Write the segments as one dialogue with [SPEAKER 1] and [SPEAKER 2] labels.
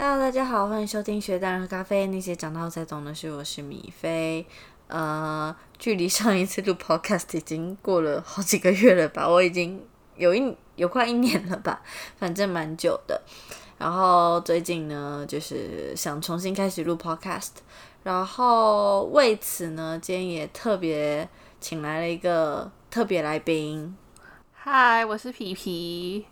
[SPEAKER 1] Hello，大家好，欢迎收听学大人喝咖啡。那些长大后才懂的事，我是米菲。呃，距离上一次录 Podcast 已经过了好几个月了吧？我已经有一有快一年了吧，反正蛮久的。然后最近呢，就是想重新开始录 Podcast，然后为此呢，今天也特别请来了一个特别来宾。
[SPEAKER 2] 嗨，我是皮皮。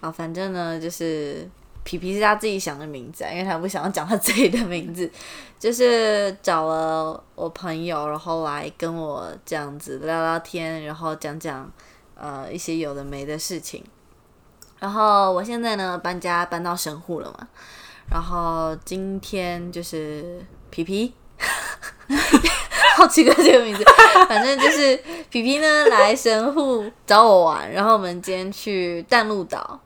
[SPEAKER 1] 好，反正呢，就是皮皮是他自己想的名字，因为他不想要讲他自己的名字，就是找了我朋友，然后来跟我这样子聊聊天，然后讲讲呃一些有的没的事情。然后我现在呢搬家搬到神户了嘛，然后今天就是皮皮，好奇怪这个名字，反正就是皮皮呢来神户找我玩，然后我们今天去淡路岛。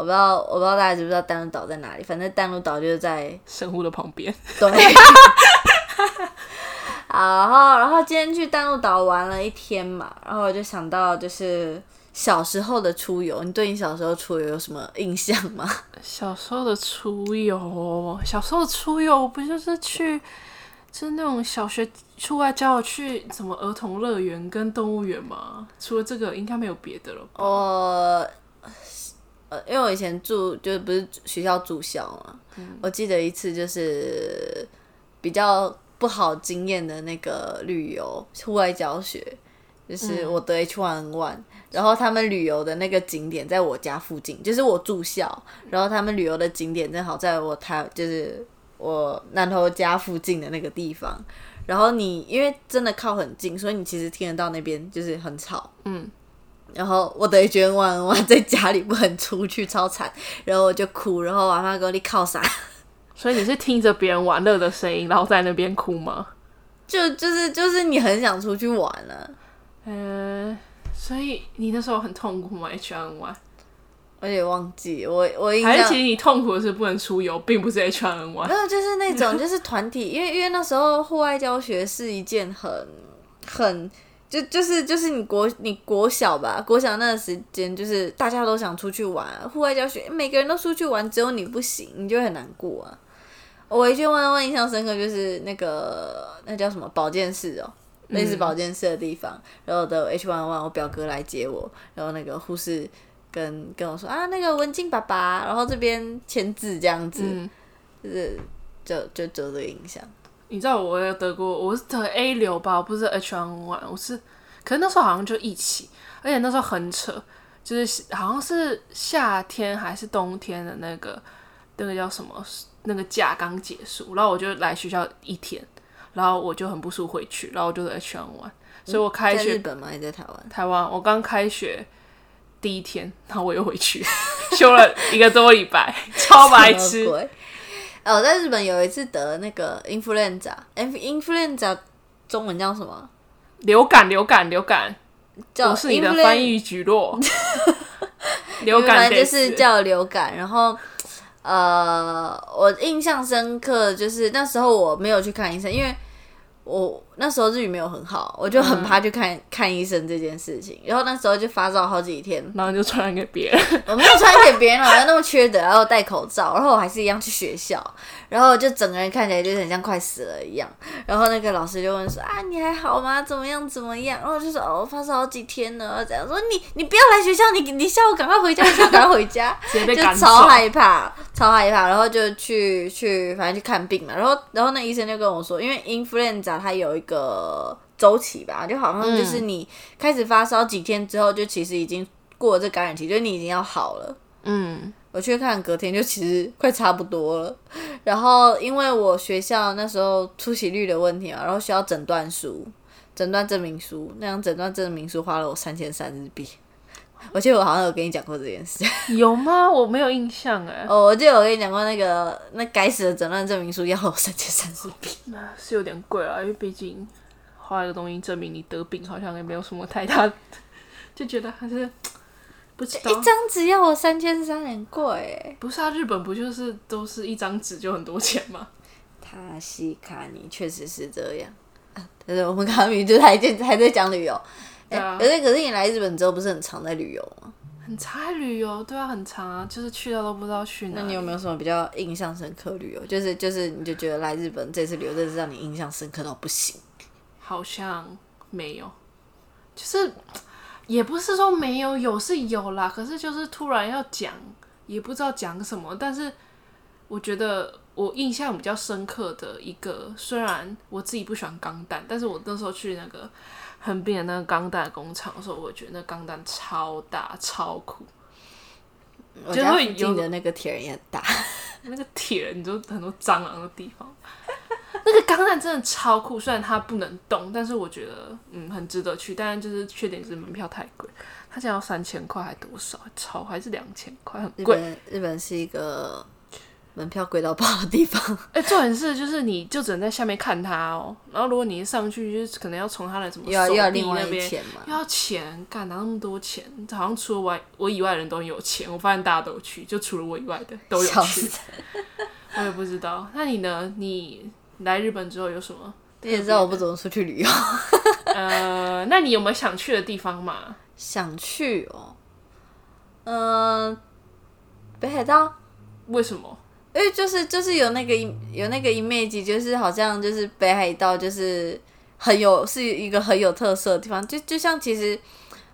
[SPEAKER 1] 我不知道，我不知道大家知不知道丹路岛在哪里。反正丹路岛就是在
[SPEAKER 2] 神户的旁边。
[SPEAKER 1] 对。然后，然后今天去丹路岛玩了一天嘛，然后我就想到，就是小时候的出游。你对你小时候出游有什么印象吗？
[SPEAKER 2] 小时候的出游，小时候的出游不就是去，就是那种小学出外教我去什么儿童乐园跟动物园吗？除了这个，应该没有别的了。
[SPEAKER 1] 我。呃，因为我以前住就是不是学校住校嘛，我记得一次就是比较不好经验的那个旅游户外教学，就是我得 H one one，然后他们旅游的那个景点在我家附近，就是我住校，然后他们旅游的景点正好在我台就是我南头家附近的那个地方，然后你因为真的靠很近，所以你其实听得到那边就是很吵，嗯。然后我等于觉得玩玩在家里不肯出去，超惨。然后我就哭，然后我妈我你靠啥？
[SPEAKER 2] 所以你是听着别人玩乐的声音，然后在那边哭吗？
[SPEAKER 1] 就就是就是你很想出去玩了。
[SPEAKER 2] 嗯，所以你那时候很痛苦吗？H N Y，
[SPEAKER 1] 我也忘记我我
[SPEAKER 2] 还是其实你痛苦的是不能出游，并不是 H N Y。
[SPEAKER 1] 没有，就是那种就是团体，因为因为那时候户外教学是一件很很。就就是就是你国你国小吧，国小那个时间就是大家都想出去玩，户外教学，每个人都出去玩，只有你不行，你就很难过啊。我一句问问印象深刻就是那个那叫什么保健室哦，类似保健室的地方，然后的 H one one 我表哥来接我，然后那个护士跟跟我说啊，那个文静爸爸，然后这边签字这样子，就是就就就这个印象。
[SPEAKER 2] 你知道我有得过，我是得 A 流吧，我不是 H1N1，我是，可是那时候好像就一起，而且那时候很扯，就是好像是夏天还是冬天的那个那个叫什么，那个假刚结束，然后我就来学校一天，然后我就很不舒服回去，然后我就 H1N1，所以我开学
[SPEAKER 1] 日本吗？还在台湾？
[SPEAKER 2] 台湾，我刚开学第一天，然后我又回去，休了一个多礼拜，超白痴。
[SPEAKER 1] 哦，在日本有一次得那个 influenza，influenza 中文叫什么？
[SPEAKER 2] 流感，流感，流感。叫是你的翻译举落。流感
[SPEAKER 1] 就是叫流感，然后呃，我印象深刻就是那时候我没有去看医生，因为。我那时候日语没有很好，我就很怕去看看医生这件事情。然后那时候就发烧好几天，
[SPEAKER 2] 然后就传染 给别人。
[SPEAKER 1] 我没有传染给别人，好像那么缺德，然后戴口罩，然后我还是一样去学校，然后就整个人看起来就很像快死了一样。然后那个老师就问说：“啊，你还好吗？怎么样？怎么样？”然后就说：“哦，发烧好几天了。”这样说你你不要来学校，你你下午赶快回家，下午赶快回家，就超害怕，超害怕。然后就去去反正去看病嘛。然后然后那医生就跟我说，因为 influenza。它有一个周期吧，就好像就是你开始发烧几天之后，就其实已经过了这感染期，就你已经要好了。嗯，我去看隔天就其实快差不多了。然后因为我学校那时候出席率的问题嘛，然后需要诊断书、诊断证明书，那张诊断证明书花了我三千三日币。我记得我好像有跟你讲过这件事，
[SPEAKER 2] 有吗？我没有印象哎。
[SPEAKER 1] 哦，我记得我跟你讲过那个那该死的诊断证明书要我三千三十币，
[SPEAKER 2] 那是有点贵啊，因为毕竟花一个东西证明你得病，好像也没有什么太大，就觉得还是不知道。
[SPEAKER 1] 一张纸要我三千三，很贵。
[SPEAKER 2] 不是啊，日本不就是都是一张纸就很多钱吗？
[SPEAKER 1] 塔西卡尼确实是这样，但是我们刚明就还在还在讲旅游。可是可是你来日本之后不是很常在旅游吗？
[SPEAKER 2] 很常在旅游，对啊，很常啊，就是去了都不知道去哪。
[SPEAKER 1] 那你有没有什么比较印象深刻旅游？就是就是，你就觉得来日本这次旅游真的是让你印象深刻到不行。
[SPEAKER 2] 好像没有，就是也不是说没有，有是有啦，可是就是突然要讲，也不知道讲什么。但是我觉得我印象比较深刻的一个，虽然我自己不喜欢钢弹，但是我那时候去那个横滨的那个钢弹工厂的时候，我觉得那钢弹超大超酷，
[SPEAKER 1] 我家附近的那个铁人也很大，
[SPEAKER 2] 那个铁人就很多蟑螂的地方。那个钢弹真的超酷，虽然它不能动，但是我觉得嗯很值得去。但是就是缺点是门票太贵，它现在要三千块还多少？超还是两千块，很贵。
[SPEAKER 1] 日本日本是一个门票贵到爆的地方。
[SPEAKER 2] 哎、重点是就是你就只能在下面看他哦，然后如果你一上去，就是可能要从他的什么
[SPEAKER 1] 又要
[SPEAKER 2] 手
[SPEAKER 1] 又要另外
[SPEAKER 2] 臂那边
[SPEAKER 1] 钱嘛？
[SPEAKER 2] 又要钱，干拿那么多钱，好像除了我我以外的人都很有钱。我发现大家都有去，就除了我以外的都有去。！我也不知道。那你呢？你来日本之后有什么？
[SPEAKER 1] 你也知道我不怎么出去旅游，
[SPEAKER 2] 呃，那你有没有想去的地方嘛？
[SPEAKER 1] 想去哦。嗯、北海道，
[SPEAKER 2] 为什么？
[SPEAKER 1] 因为就是就是有那个有那个 image，就是好像就是北海道就是很有是一个很有特色的地方，就就像其实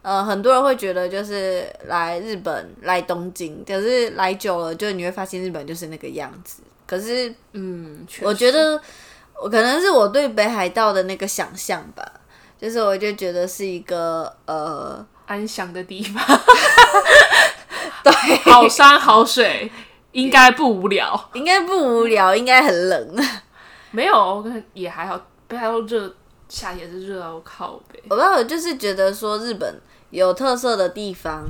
[SPEAKER 1] 呃很多人会觉得就是来日本来东京，可是来久了就你会发现日本就是那个样子。可是
[SPEAKER 2] 嗯，
[SPEAKER 1] 我觉得我可能是我对北海道的那个想象吧，就是我就觉得是一个呃
[SPEAKER 2] 安详的地方，
[SPEAKER 1] 对，
[SPEAKER 2] 好山好水，应该不无聊。
[SPEAKER 1] 应该不无聊，应该很冷。
[SPEAKER 2] 没有，我跟也还好，北海道热，夏天是热到靠北。
[SPEAKER 1] 我不知道，我就是觉得说日本有特色的地方，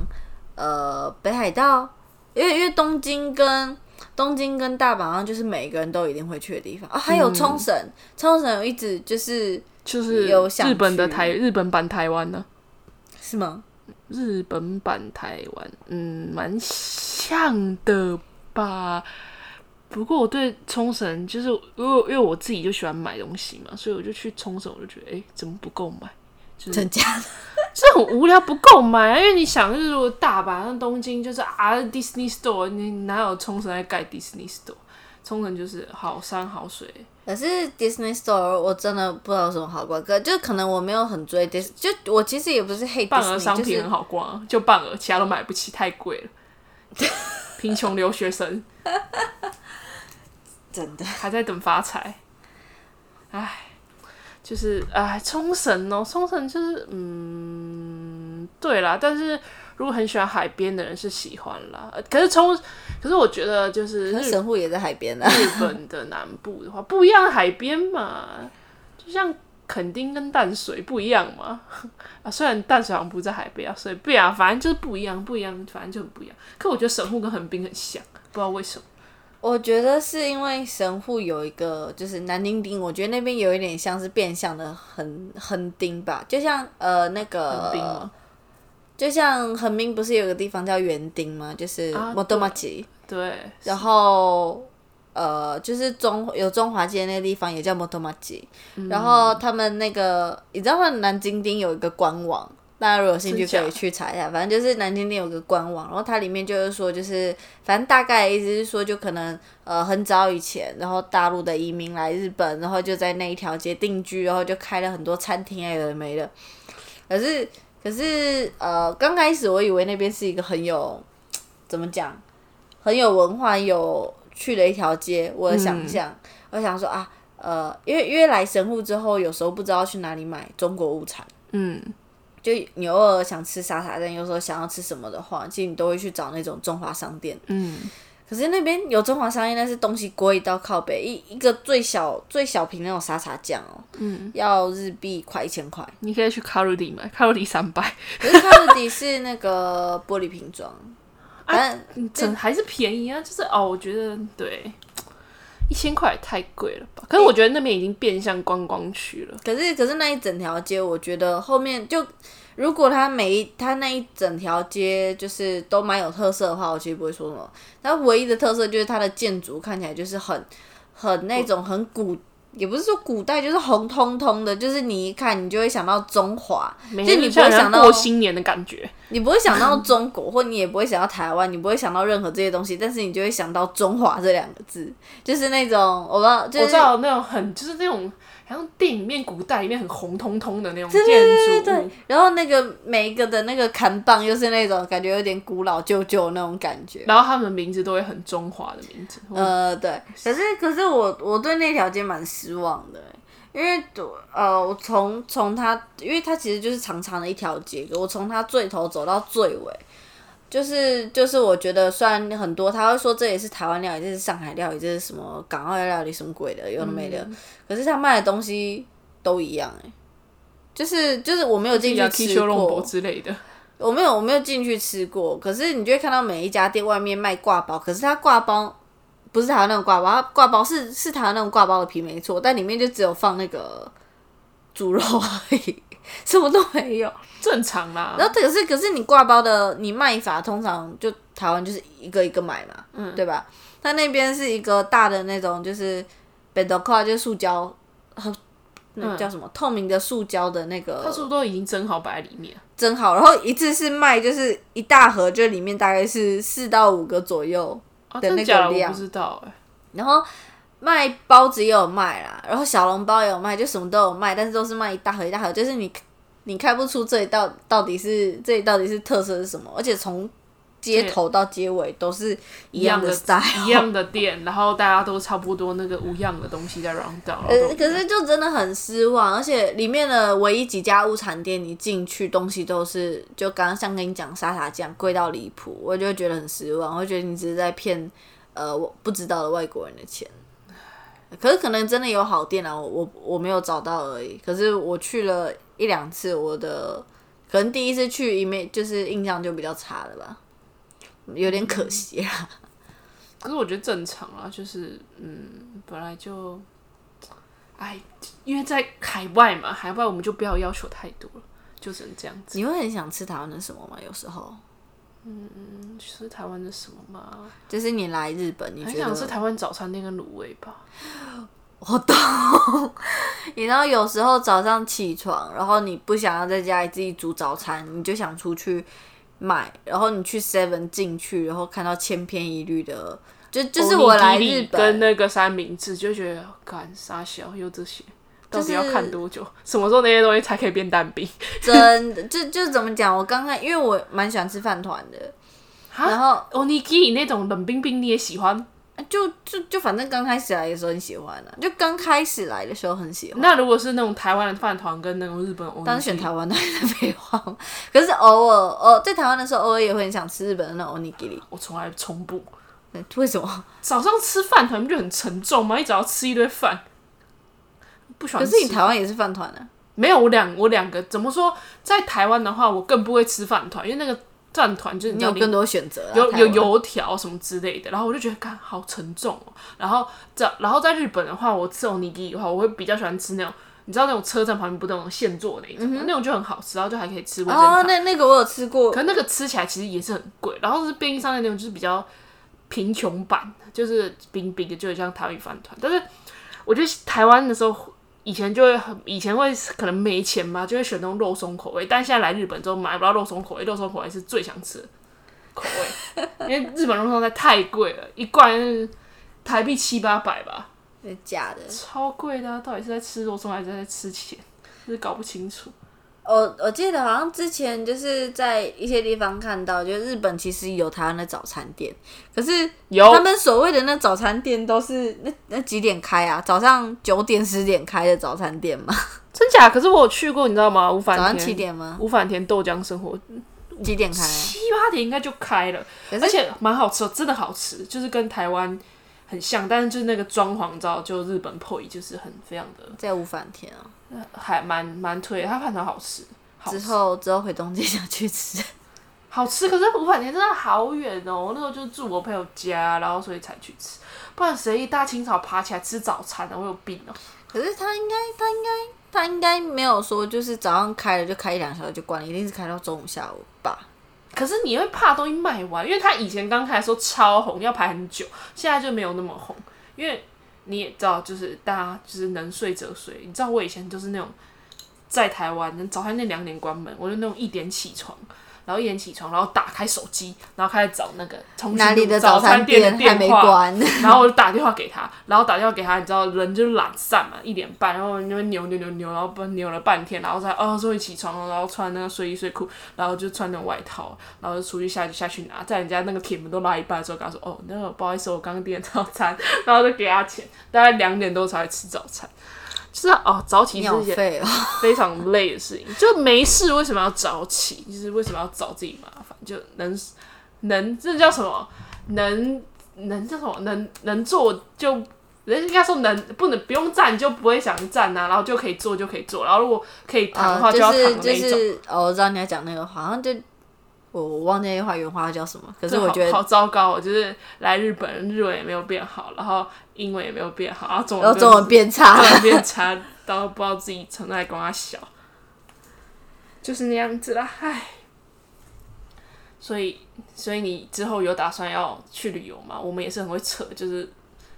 [SPEAKER 1] 呃，北海道，因为因为东京跟东京跟大阪好像就是每个人都一定会去的地方啊、还有冲绳，冲绳有一直就是
[SPEAKER 2] 就是
[SPEAKER 1] 有想
[SPEAKER 2] 日本的台日本版台湾呢、
[SPEAKER 1] 是吗？
[SPEAKER 2] 日本版台湾，嗯，蛮像的吧。不过我对冲绳就是因为因为我自己就喜欢买东西嘛，所以我就去冲绳，我就觉得哎、诶怎么不够买？就是
[SPEAKER 1] 真假 的？
[SPEAKER 2] 这很无聊，不够买啊！因为你想，就是如果大阪、像东京，就是啊，Disney Store，你哪有冲绳在盖 Disney Store？冲绳就是好山好水，
[SPEAKER 1] 可是 Disney Store 我真的不知道有什么好逛，可就可能我没有很追 Dis，就我其实也不是黑
[SPEAKER 2] 半额商品很好逛，就半额，其他都买不起，太贵了。贫穷留学生。
[SPEAKER 1] 真的。
[SPEAKER 2] 还在等发财，唉，就是唉，冲绳哦，冲绳就是嗯，对啦，但是如果很喜欢海边的人是喜欢啦，呃可是冲，可是我觉得就是
[SPEAKER 1] 神户也在海边啊。
[SPEAKER 2] 日本的南部的话，不一样的海边嘛，就像垦丁跟淡水不一样嘛。啊，虽然淡水好像不在海边啊，所以不啊，反正就是不一样，不一样，反正就很不一样。可我觉得神户跟横滨很像，不知道为什么。
[SPEAKER 1] 我觉得是因为神户有一个就是南丁丁，我觉得那边有一点像是变相的横横丁吧，就像呃那个
[SPEAKER 2] 吗，
[SPEAKER 1] 就像横滨不是有个地方叫园丁吗？就是
[SPEAKER 2] 啊
[SPEAKER 1] 摩多马吉，
[SPEAKER 2] 对，
[SPEAKER 1] 然后呃就是中有中华街那个地方也叫摩多马吉，
[SPEAKER 2] 嗯
[SPEAKER 1] 然后他们那个你知道吗？南京町有一个官网。大家如果有兴趣可以去查一下，反正就是南京町有个官网，然后它里面就是说，就是反正大概的意思是说，就可能呃很早以前，然后大陆的移民来日本，然后就在那一条街定居，然后就开了很多餐厅啊，有的没的。可是可是呃，刚开始我以为那边是一个很有 怎么讲，很有文化、有趣的一条街，我的想象，我想说啊，呃，因为因为来神户之后，有时候不知道去哪里买中国物产。
[SPEAKER 2] 嗯，
[SPEAKER 1] 就你偶尔想吃沙茶酱，有时候想要吃什么的话，其实你都会去找那种中华商店。
[SPEAKER 2] 嗯，
[SPEAKER 1] 可是那边有中华商店，但是东西贵到靠北，一一个最小最小瓶那种沙茶酱哦，嗯，要日币快一千块。
[SPEAKER 2] 你可以去卡路里买，卡路里三百，
[SPEAKER 1] 可是卡路里是那个玻璃瓶装，反正
[SPEAKER 2] 整还是便宜啊。就是哦，我觉得对，一千块也太贵了吧？可是我觉得那边已经变相观光区了。
[SPEAKER 1] 可是可是那一整条街，我觉得后面就如果它每一它那一整条街就是都蛮有特色的话，我其实不会说什么。它唯一的特色就是它的建筑看起来就是很很那种很古也不是说古代，就是红彤彤的，就是你一看你就会想到中华，就你不会想到
[SPEAKER 2] 过新年的感觉。
[SPEAKER 1] 你不会想到中国，或你也不会想到台湾，你不会想到任何这些东西，但是你就会想到中华这两个字，就是那种我不知道，就是
[SPEAKER 2] 我知道那种很就是那种好像电影里面古代里面很红彤彤的那种建
[SPEAKER 1] 对对然后那个每一个的那个看棒又是那种感觉有点古老旧旧那种感觉。
[SPEAKER 2] 然后他们的名字都会很中华的名字。
[SPEAKER 1] 呃，对，可是可是我我对那条街蛮失望的，因为呃，我从从它，因为它其实就是长长的一条街，我从它最头走到最尾，就是就是我觉得虽然很多他会说这也是台湾料理，这是上海料理，这是什么港澳料理什么鬼的，有的没的，可是他卖的东西都一样哎、就是就是我没有进去吃过，
[SPEAKER 2] 之类的，
[SPEAKER 1] 我没有我没有进去吃过，可是你就会看到每一家店外面卖挂包，可是他挂包不是台湾那种挂包，它挂包是是台湾那种挂包的皮没错，但里面就只有放那个猪肉而已，什么都没有。
[SPEAKER 2] 正常啦。
[SPEAKER 1] 然后可是可是你挂包的你卖法通常就台湾就是一个一个买嘛，嗯，对吧？它那边是一个大的那种就是贝多块就是塑胶，和那叫什么、透明的塑胶的那个
[SPEAKER 2] 它是不是都已经蒸好摆在里面？
[SPEAKER 1] 蒸好，然后一次是卖就是一大盒，就里面大概是四到五个左右，
[SPEAKER 2] 啊，
[SPEAKER 1] 的那个量
[SPEAKER 2] 不知道哎、
[SPEAKER 1] 然后卖包子也有卖啦，然后小笼包也有卖，就什么都有卖，但是都是卖一大盒一大盒，就是你你看不出这里到到底是这里到底是特色是什么，而且从街头到街尾都是一样的 style，
[SPEAKER 2] 一样的店，然后大家都差不多那个无样的东西在 round down，
[SPEAKER 1] 呃，可是就真的很失望，而且里面的唯一几家物产店，你进去东西都是就刚刚像跟你讲沙茶酱贵到离谱，我就觉得很失望，我就觉得你只是在骗呃我不知道的外国人的钱。可是可能真的有好店啊，我我我没有找到而已。可是我去了一两次，我的可能第一次去，因为就是印象就比较差了吧，有点可惜啊。
[SPEAKER 2] 可是我觉得正常啊，就是嗯，本来就，哎，因为在海外嘛，海外我们就不要要求太多了，就只能这样子。
[SPEAKER 1] 你会很想吃台湾的什么吗？有时候
[SPEAKER 2] 吃台湾的什么嘛？
[SPEAKER 1] 就是你来日本，你
[SPEAKER 2] 很想吃台湾早餐店跟卤味吧。
[SPEAKER 1] 我懂。你知道有时候早上起床，然后你不想要在家里自己煮早餐，你就想出去买，然后你去 Seven 进去，然后看到千篇一律的，就就是我来日本跟，
[SPEAKER 2] 那个三明治，就觉得干傻小又这些。到底要看多久？什么时候那些东西才可以变蛋饼？
[SPEAKER 1] 真的就就怎么讲？我刚开，因为我蛮喜欢吃饭团的，然后
[SPEAKER 2] 哦，你给那种冷冰冰你也喜欢？
[SPEAKER 1] 就就就反正刚开始来的时候很喜欢啊，就刚开始来的时候很喜欢。
[SPEAKER 2] 那如果是那种台湾的饭团跟那种日本的，
[SPEAKER 1] 当然选台湾的废话嘛，可是偶尔哦，在台湾的时候偶尔也会很想吃日本的那种 onigiri，
[SPEAKER 2] 我从来从不。
[SPEAKER 1] 为什么？
[SPEAKER 2] 早上吃饭团不就很沉重吗？一早要吃一堆饭，不喜欢吃。
[SPEAKER 1] 可是你台湾也是饭团啊。
[SPEAKER 2] 没有我两我两个怎么说？在台湾的话，我更不会吃饭团，因为那个饭团就是
[SPEAKER 1] 你有更多选择啊，
[SPEAKER 2] 有有油条什么之类的，然后我就觉得，看好沉重哦。然后在然后在日本的话，我吃欧尼基的话，我会比较喜欢吃那种，你知道那种车站旁边不都那种现做的那种，那种就很好吃，然后就还可以吃味噌
[SPEAKER 1] 嗯哦，那那个我有吃过
[SPEAKER 2] 可，那个吃起来其实也是很贵，然后是便利商店那种就是比较贫穷版，就是冰冰的，就很像台湾饭团。但是我觉得台湾的时候，以前就会很，以前会可能没钱嘛，就会选那种肉松口味。但现在来日本之后买不到肉松口味，肉松口味是最想吃的口味，因为日本肉松实在太贵了，一罐是台币七八百吧，
[SPEAKER 1] 假的。
[SPEAKER 2] 超贵的、啊。到底是在吃肉松还是在吃钱，就是搞不清楚。
[SPEAKER 1] 我我记得好像之前就是在一些地方看到，就日本其实有台湾的早餐店，可是
[SPEAKER 2] 有
[SPEAKER 1] 他们所谓的那早餐店都是那那几点开啊？早上九点十点开的早餐店吗？
[SPEAKER 2] 真假？可是我有去过，你知道吗？五
[SPEAKER 1] 早上
[SPEAKER 2] 反田
[SPEAKER 1] 七点吗？
[SPEAKER 2] 五反田豆浆生活
[SPEAKER 1] 几点开啊？
[SPEAKER 2] 七八点应该就开了，而且蛮好吃的，真的好吃，就是跟台湾很像，但是就是那个装潢，你知道，就日本破译就是很非常的，
[SPEAKER 1] 在五反田啊。
[SPEAKER 2] 还蛮蛮推的，它饭团好吃，好
[SPEAKER 1] 之，后之后回东京想去吃，
[SPEAKER 2] 好吃。可是五反田真的好远哦，我那时候就住我朋友家，然后所以才去吃，不然谁一大清早爬起来吃早餐呢？我有病哦。
[SPEAKER 1] 可是他应该他应该他应该没有说就是早上开了就开一两小时就关了，一定是开到中午下午吧？
[SPEAKER 2] 可是你会怕东西卖完，因为他以前刚开的时候超红，要排很久，现在就没有那么红，因为你也知道，就是大家就是能睡则睡。你知道我以前就是那种在台湾早上那两点关门，我就那种一点起床。然后一点起床，然后打开手机，然后开始找那个重
[SPEAKER 1] 哪里的
[SPEAKER 2] 早
[SPEAKER 1] 餐
[SPEAKER 2] 店的电
[SPEAKER 1] 话，
[SPEAKER 2] 然后我就打电话给他，然后打电话给他，你知道人就懒散嘛，一点半，然后那边扭扭扭扭，然后不扭了半天，然后才哦终于起床了，然后穿那个睡衣睡裤，然后就穿那种外套，然后就出去下去下去拿，在人家那个铁门都拉一半的时候，跟他说哦那个不好意思，我刚刚订早餐，然后就给他钱，大概两点多才会吃早餐。是哦，早起是一件 非常累的事情。就没事，为什么要早起？就是为什么要找自己麻烦？就能能这叫什么？能能叫什么？能能做就人应该说能不能不用站就不会想站啊，然后就可以坐就可以坐，然后如果可以躺的话就要躺那
[SPEAKER 1] 种。哦，我知道你要讲那个，好像就。我我忘记那句话原话叫什么，可是我觉得
[SPEAKER 2] 好糟糕，哦就是来日本日文也没有变好，然后英文也没有变好，然后中
[SPEAKER 1] 文中文变差，
[SPEAKER 2] 变差 到不知道自己存在光他小，就是那样子啦，唉。所以所以你之后有打算要去旅游吗？我们也是很会扯，就是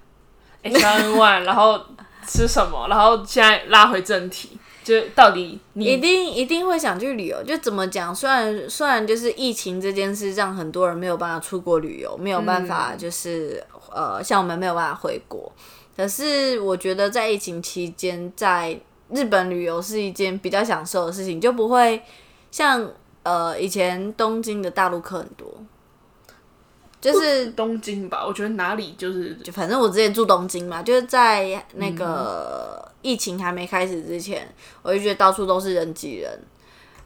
[SPEAKER 2] N One，然后吃什么，然后现在拉回正题。就到底你
[SPEAKER 1] 一定一定会想去旅游？就怎么讲？虽然虽然就是疫情这件事让很多人没有办法出国旅游，没有办法就是呃像我们没有办法回国。可是我觉得在疫情期间，在日本旅游是一件比较享受的事情，就不会像呃以前东京的大陆客很多。就是
[SPEAKER 2] 东京吧，我觉得哪里就是
[SPEAKER 1] 就反正我之前住东京嘛，就是在那个疫情还没开始之前，我就觉得到处都是人挤人。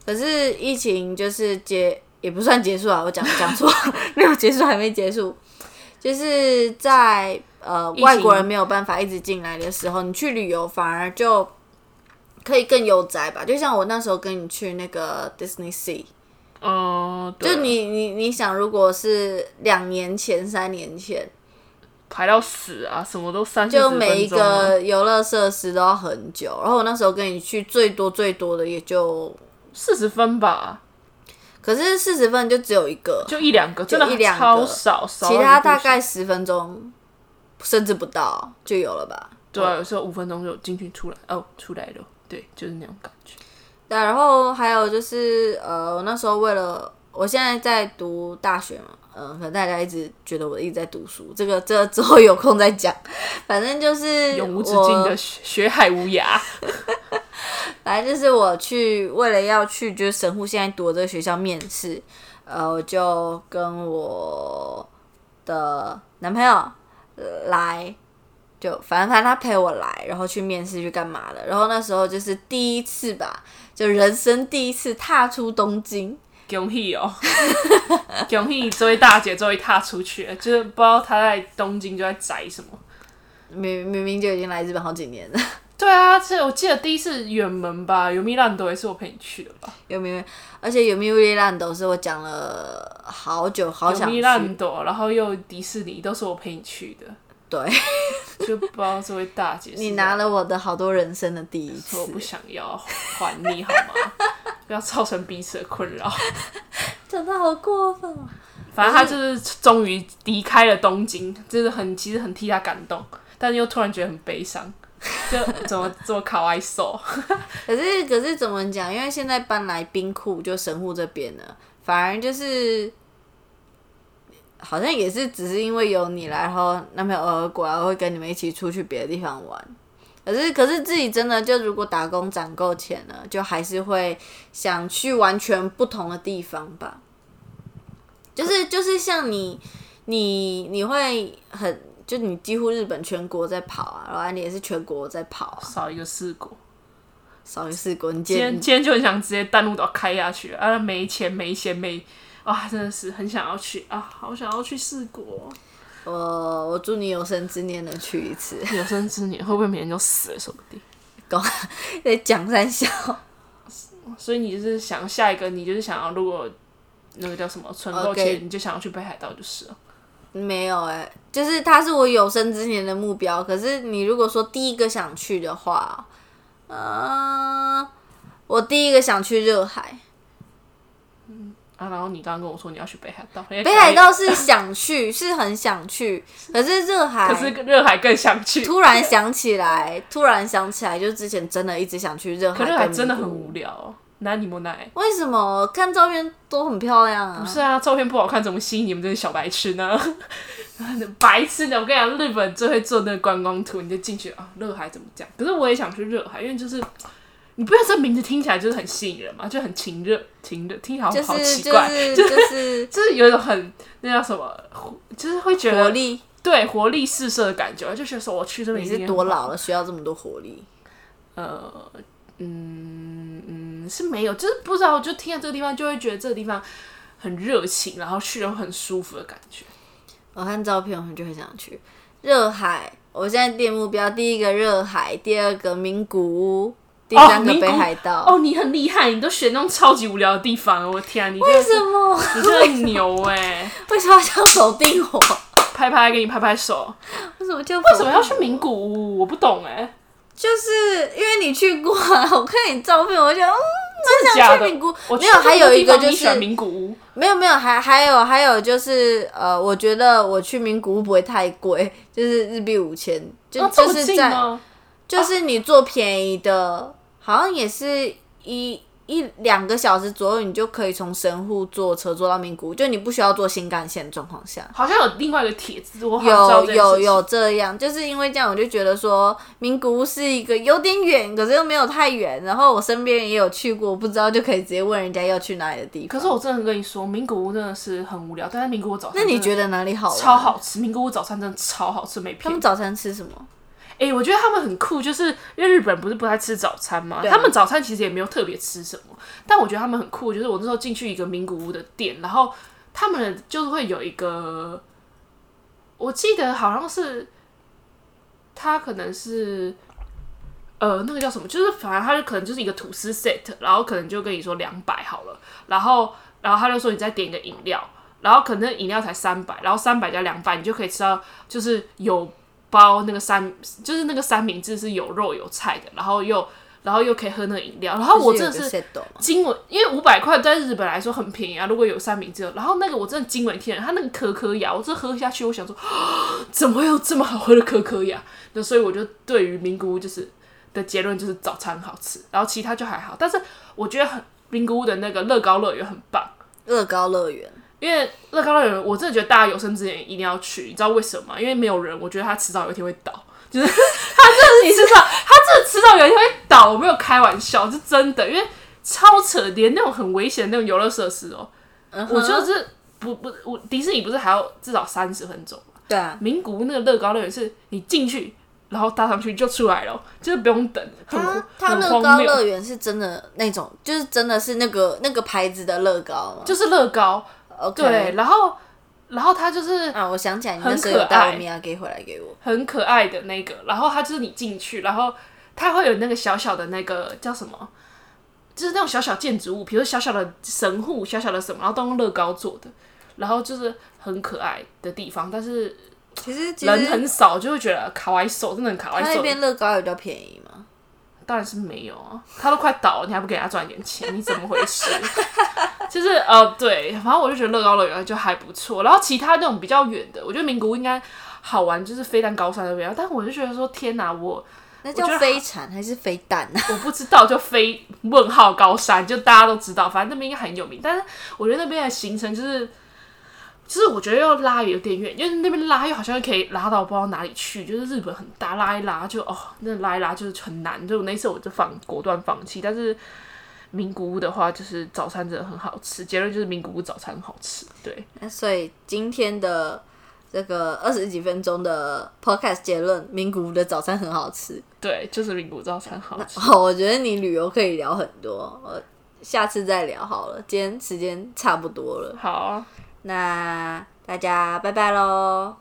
[SPEAKER 1] 可是疫情就是结也不算结束啊，我讲讲错，没有结束，还没结束。就是在呃外国人没有办法一直进来的时候，你去旅游反而就可以更悠哉吧。就像我那时候跟你去那个 Disney Sea。
[SPEAKER 2] 哦，
[SPEAKER 1] 就你你你想，如果是两年前、三年前
[SPEAKER 2] 排到死啊，什么都三
[SPEAKER 1] 就每一个游乐设施都要很久。然后我那时候跟你去，最多最多的也就
[SPEAKER 2] 四十分吧。
[SPEAKER 1] 可是四十分就只有一个，
[SPEAKER 2] 就一两个，真的
[SPEAKER 1] 一两
[SPEAKER 2] 超少，
[SPEAKER 1] 其他大概十分钟甚至不到就有了吧？
[SPEAKER 2] 对，有时候五分钟就进去出来，哦，出来了，对，就是那种感觉。
[SPEAKER 1] 对，然后还有就是，呃，我那时候为了，我现在在读大学嘛，嗯，可能大家一直觉得我一直在读书，这个这之后有空再讲。反正就是
[SPEAKER 2] 永无止境的 学海无涯。
[SPEAKER 1] 反正就是我去为了要去，就是神户现在读的这个学校面试，呃，我就跟我的男朋友来。就反正反正他陪我来，然后去面试去干嘛的？然后那时候就是第一次吧，就人生第一次踏出东京，
[SPEAKER 2] 恭喜哦！恭喜这位大姐终于踏出去了，就是不知道她在东京就在宅什么，
[SPEAKER 1] 明明明就已经来日本好几年了。
[SPEAKER 2] 对啊，这我记得第一次远门吧，有米兰朵也是我陪你去的吧？
[SPEAKER 1] 有米，而且有米兰斗是我讲了好久好想去，米
[SPEAKER 2] 兰多，然后又迪士尼都是我陪你去的。
[SPEAKER 1] 对，
[SPEAKER 2] 就不知道这位大姐，
[SPEAKER 1] 你拿了我的好多人生的第一次，
[SPEAKER 2] 我不想要还你好吗？不要造成彼此的困扰，
[SPEAKER 1] 真的好过分哦。
[SPEAKER 2] 反正他就是终于离开了东京，真的很其实很替他感动，但是又突然觉得很悲伤，就 怎么这么卡哇伊瘦？
[SPEAKER 1] 可是可是怎么讲？因为现在搬来冰库就神户这边了，反而就是。好像也是，只是因为有你来，然后男朋友偶尔过来会跟你们一起出去别的地方玩。可是，可是自己真的就如果打工攒够钱了，就还是会想去完全不同的地方吧。就是就是像你，你你会很就你几乎日本全国在跑啊，然后你也是全国在跑啊，
[SPEAKER 2] 少一个四国，
[SPEAKER 1] 少一个四国。你
[SPEAKER 2] 今天今天就很想直接单路都开下去啊，没钱没钱没。哇，真的是很想要去啊！好想要去四国。
[SPEAKER 1] 我我祝你有生之年能去一次。
[SPEAKER 2] 有生之年会不会明天就死了？说不定。
[SPEAKER 1] 讲 在讲三笑。
[SPEAKER 2] 所以你就是想下一个，你就是想要，如果那个叫什么存够钱，你就想要去北海道就是了。
[SPEAKER 1] 没有哎，就是它是我有生之年的目标。可是你如果说第一个想去的话，嗯，我第一个想去热海。
[SPEAKER 2] 啊，然后你刚刚跟我说你要去北海道，北
[SPEAKER 1] 北海道是想去，是很想去，可是热海，
[SPEAKER 2] 可是热海更想去。
[SPEAKER 1] 突然想起来，突然想起来，就是之前真的一直想去热海，
[SPEAKER 2] 可热海真的很无聊。那你莫奈？
[SPEAKER 1] 为什么看照片都很漂亮啊？
[SPEAKER 2] 不是啊，照片不好看怎么吸引你们这些小白痴呢？白痴呢！我跟你讲，日本最会做那个观光图，你就进去啊，热海怎么讲？可是我也想去热海，因为就是你不知道这名字听起来就是很吸引人嘛，就很情热，情热，听起来好奇怪，
[SPEAKER 1] 就是
[SPEAKER 2] 就是有一种很那叫什么，就是会觉得
[SPEAKER 1] 活力，
[SPEAKER 2] 对活力四射的感觉，就觉得说我去这边
[SPEAKER 1] 你是多老了需要这么多活力？
[SPEAKER 2] 呃，嗯嗯，是没有，就是不知道，就听到这个地方就会觉得这个地方很热情，然后去了很舒服的感觉。
[SPEAKER 1] 我看照片，我就很想去热海。我现在定目标：第一个热海，第二个名古屋，第三个北海道。
[SPEAKER 2] 哦，你很厉害，你都选那种超级无聊的地方。我天，你
[SPEAKER 1] 为什么？
[SPEAKER 2] 你真的牛哎！
[SPEAKER 1] 为什么要否定我？
[SPEAKER 2] 拍拍，给你拍拍手。
[SPEAKER 1] 为什么就
[SPEAKER 2] 为什么要去名古屋？我不懂哎。
[SPEAKER 1] 就是因为你去过，我看你照片，我就想去名古屋，没有，还有一个就是
[SPEAKER 2] 名古屋，
[SPEAKER 1] 没有没有，还还有还有就是呃，我觉得我去名古屋不会太贵，就是日币五千，就就是在，就是你坐便宜的，好像也是一。一两个小时左右，你就可以从神户坐车坐到名古屋，就你不需要坐新干线的状况下，
[SPEAKER 2] 好像有另外一个帖子，我
[SPEAKER 1] 有有有这样，就是因为这样，我就觉得说名古屋是一个有点远，可是又没有太远，然后我身边也有去过，不知道就可以直接问人家要去哪里的地方。
[SPEAKER 2] 可是我真的跟你说，名古屋真的是很无聊，但是名古屋早餐，
[SPEAKER 1] 那你觉得哪里好？
[SPEAKER 2] 超好吃，名古屋早餐真的超好吃，没骗。他
[SPEAKER 1] 们早餐吃什么？
[SPEAKER 2] 哎，我觉得他们很酷，就是因为日本不是不太吃早餐嘛？他们早餐其实也没有特别吃什么，但我觉得他们很酷，就是我那时候进去一个名古屋的店，然后他们就是会有一个，我记得好像是，他可能是，呃，那个叫什么？就是反正他就可能就是一个吐司 set，然后可能就跟你说两百好了，然后然后他就说你再点一个饮料，然后可能饮料才三百，然后三百加两百，你就可以吃到就是有。包那个三就是那个三明治是有肉有菜的，然后又然后又可以喝那个饮料，然后我真的是惊为，因为五百块在日本来说很便宜啊。如果有三明治，然后那个我真的惊为天人，他那个可可雅，我这喝下去，我想说怎么会有这么好喝的可可雅？那所以我就对于名古屋就是的结论就是早餐好吃，然后其他就还好。但是我觉得很名古屋的那个乐高乐园很棒，
[SPEAKER 1] 乐高乐园。
[SPEAKER 2] 因为乐高乐园，我真的觉得大家有生之年一定要去，你知道为什么吗？因为没有人，我觉得他迟早有一天会倒，就是 他真的是迟早，他真的迟早有一天会倒，我没有开玩笑，是真的。因为超扯，连那种很危险的那种游乐设施哦，我就是不不，我迪士尼不是还要至少三十分钟吗？
[SPEAKER 1] 对啊，
[SPEAKER 2] 名古屋那个乐高乐园是你进去，然后搭上去就出来了，就是不用等。
[SPEAKER 1] 他他乐高乐园是真的那种，就是真的是那个那个牌子的乐高吗？
[SPEAKER 2] 就是乐高。对，然后，然后他就是
[SPEAKER 1] 啊，我想起来，很可爱，米亚给回来给我，
[SPEAKER 2] 很可爱的那个。然后他就是你进去，然后他会有那个小小的那个叫什么，就是那种小小建筑物，比如小小的神户，小小的什么，然后都用乐高做的，然后就是很可爱的地方。但是
[SPEAKER 1] 其实
[SPEAKER 2] 人很少，就会觉得卡哇伊手真的很卡哇伊手。
[SPEAKER 1] 那边乐高有比较便宜吗？
[SPEAKER 2] 当然是没有啊，他都快倒了，你还不给他赚一点钱，你怎么回事？就是呃，对，反正我就觉得乐高乐园就还不错。然后其他那种比较远的，我觉得名古屋应该好玩，就是飞弹高山那边。但我就觉得说，天哪，我
[SPEAKER 1] 那叫飞铲还是飞弹啊？
[SPEAKER 2] 我不知道，就飞问号高山，就大家都知道，反正那边应该很有名。但是我觉得那边的行程就是。就是我觉得要拉有点远，因为那边拉又好像可以拉到不知道哪里去。就是日本很大，拉一拉就哦，那拉一拉就是很难。就那次我就放果断放弃。但是名古屋的话，就是早餐真的很好吃。结论就是名古屋早餐好吃。对，
[SPEAKER 1] 那所以今天的这个二十几分钟的 podcast 结论，名古屋的早餐很好吃。
[SPEAKER 2] 对，就是名古屋早餐好吃。
[SPEAKER 1] 好，我觉得你旅游可以聊很多，我下次再聊好了。今天时间差不多了。
[SPEAKER 2] 好。
[SPEAKER 1] 那大家拜拜喽。